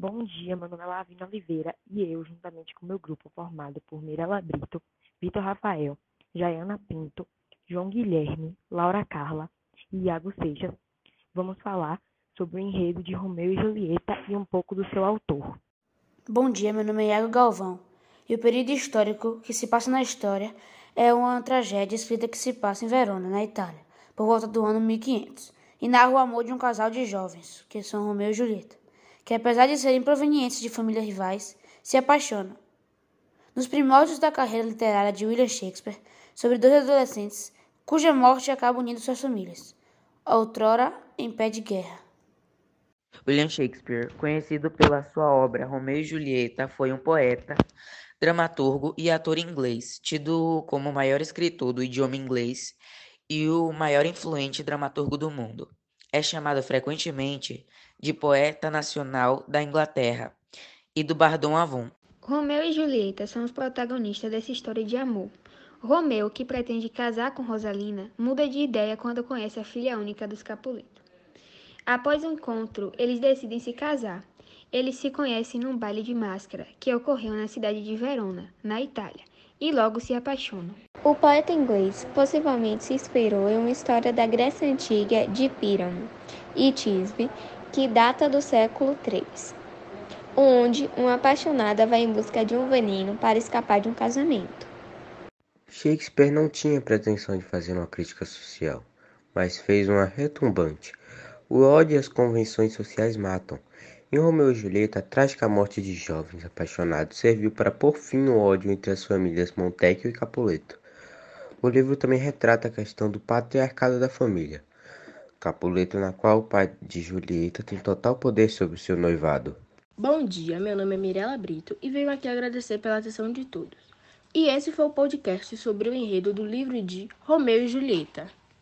Bom dia, meu nome é Lavina Oliveira e eu, juntamente com meu grupo formado por Mirela Brito, Vitor Rafael, Jaiana Pinto, João Guilherme, Laura Carla e Iago Seixas, vamos falar sobre o enredo de Romeu e Julieta e um pouco do seu autor. Bom dia, meu nome é Iago Galvão e o período histórico que se passa na história é uma tragédia escrita que se passa em Verona, na Itália, por volta do ano 1500, e narra o amor de um casal de jovens, que são Romeu e Julieta que apesar de serem provenientes de famílias rivais, se apaixonam. Nos primórdios da carreira literária de William Shakespeare, sobre dois adolescentes cuja morte acaba unindo suas famílias, outrora em pé de guerra. William Shakespeare, conhecido pela sua obra Romeu e Julieta, foi um poeta, dramaturgo e ator inglês, tido como o maior escritor do idioma inglês e o maior influente dramaturgo do mundo. É chamado frequentemente de poeta nacional da Inglaterra e do Bardon Avon. Romeu e Julieta são os protagonistas dessa história de amor. Romeu, que pretende casar com Rosalina, muda de ideia quando conhece a filha única dos Capuleto. Após o encontro, eles decidem se casar. Eles se conhecem num baile de máscara que ocorreu na cidade de Verona, na Itália, e logo se apaixonam. O poeta inglês possivelmente se inspirou em uma história da Grécia Antiga de Píramo e Tisbe, que data do século III, onde uma apaixonada vai em busca de um veneno para escapar de um casamento. Shakespeare não tinha pretensão de fazer uma crítica social, mas fez uma retumbante. O ódio e as convenções sociais matam. Em Romeu e Julieta, a trágica morte de jovens apaixonados serviu para pôr fim no ódio entre as famílias Montecchio e Capuleto. O livro também retrata a questão do patriarcado da família. Capuleto, na qual o pai de Julieta tem total poder sobre seu noivado. Bom dia, meu nome é Mirela Brito e venho aqui agradecer pela atenção de todos. E esse foi o podcast sobre o enredo do livro de Romeu e Julieta.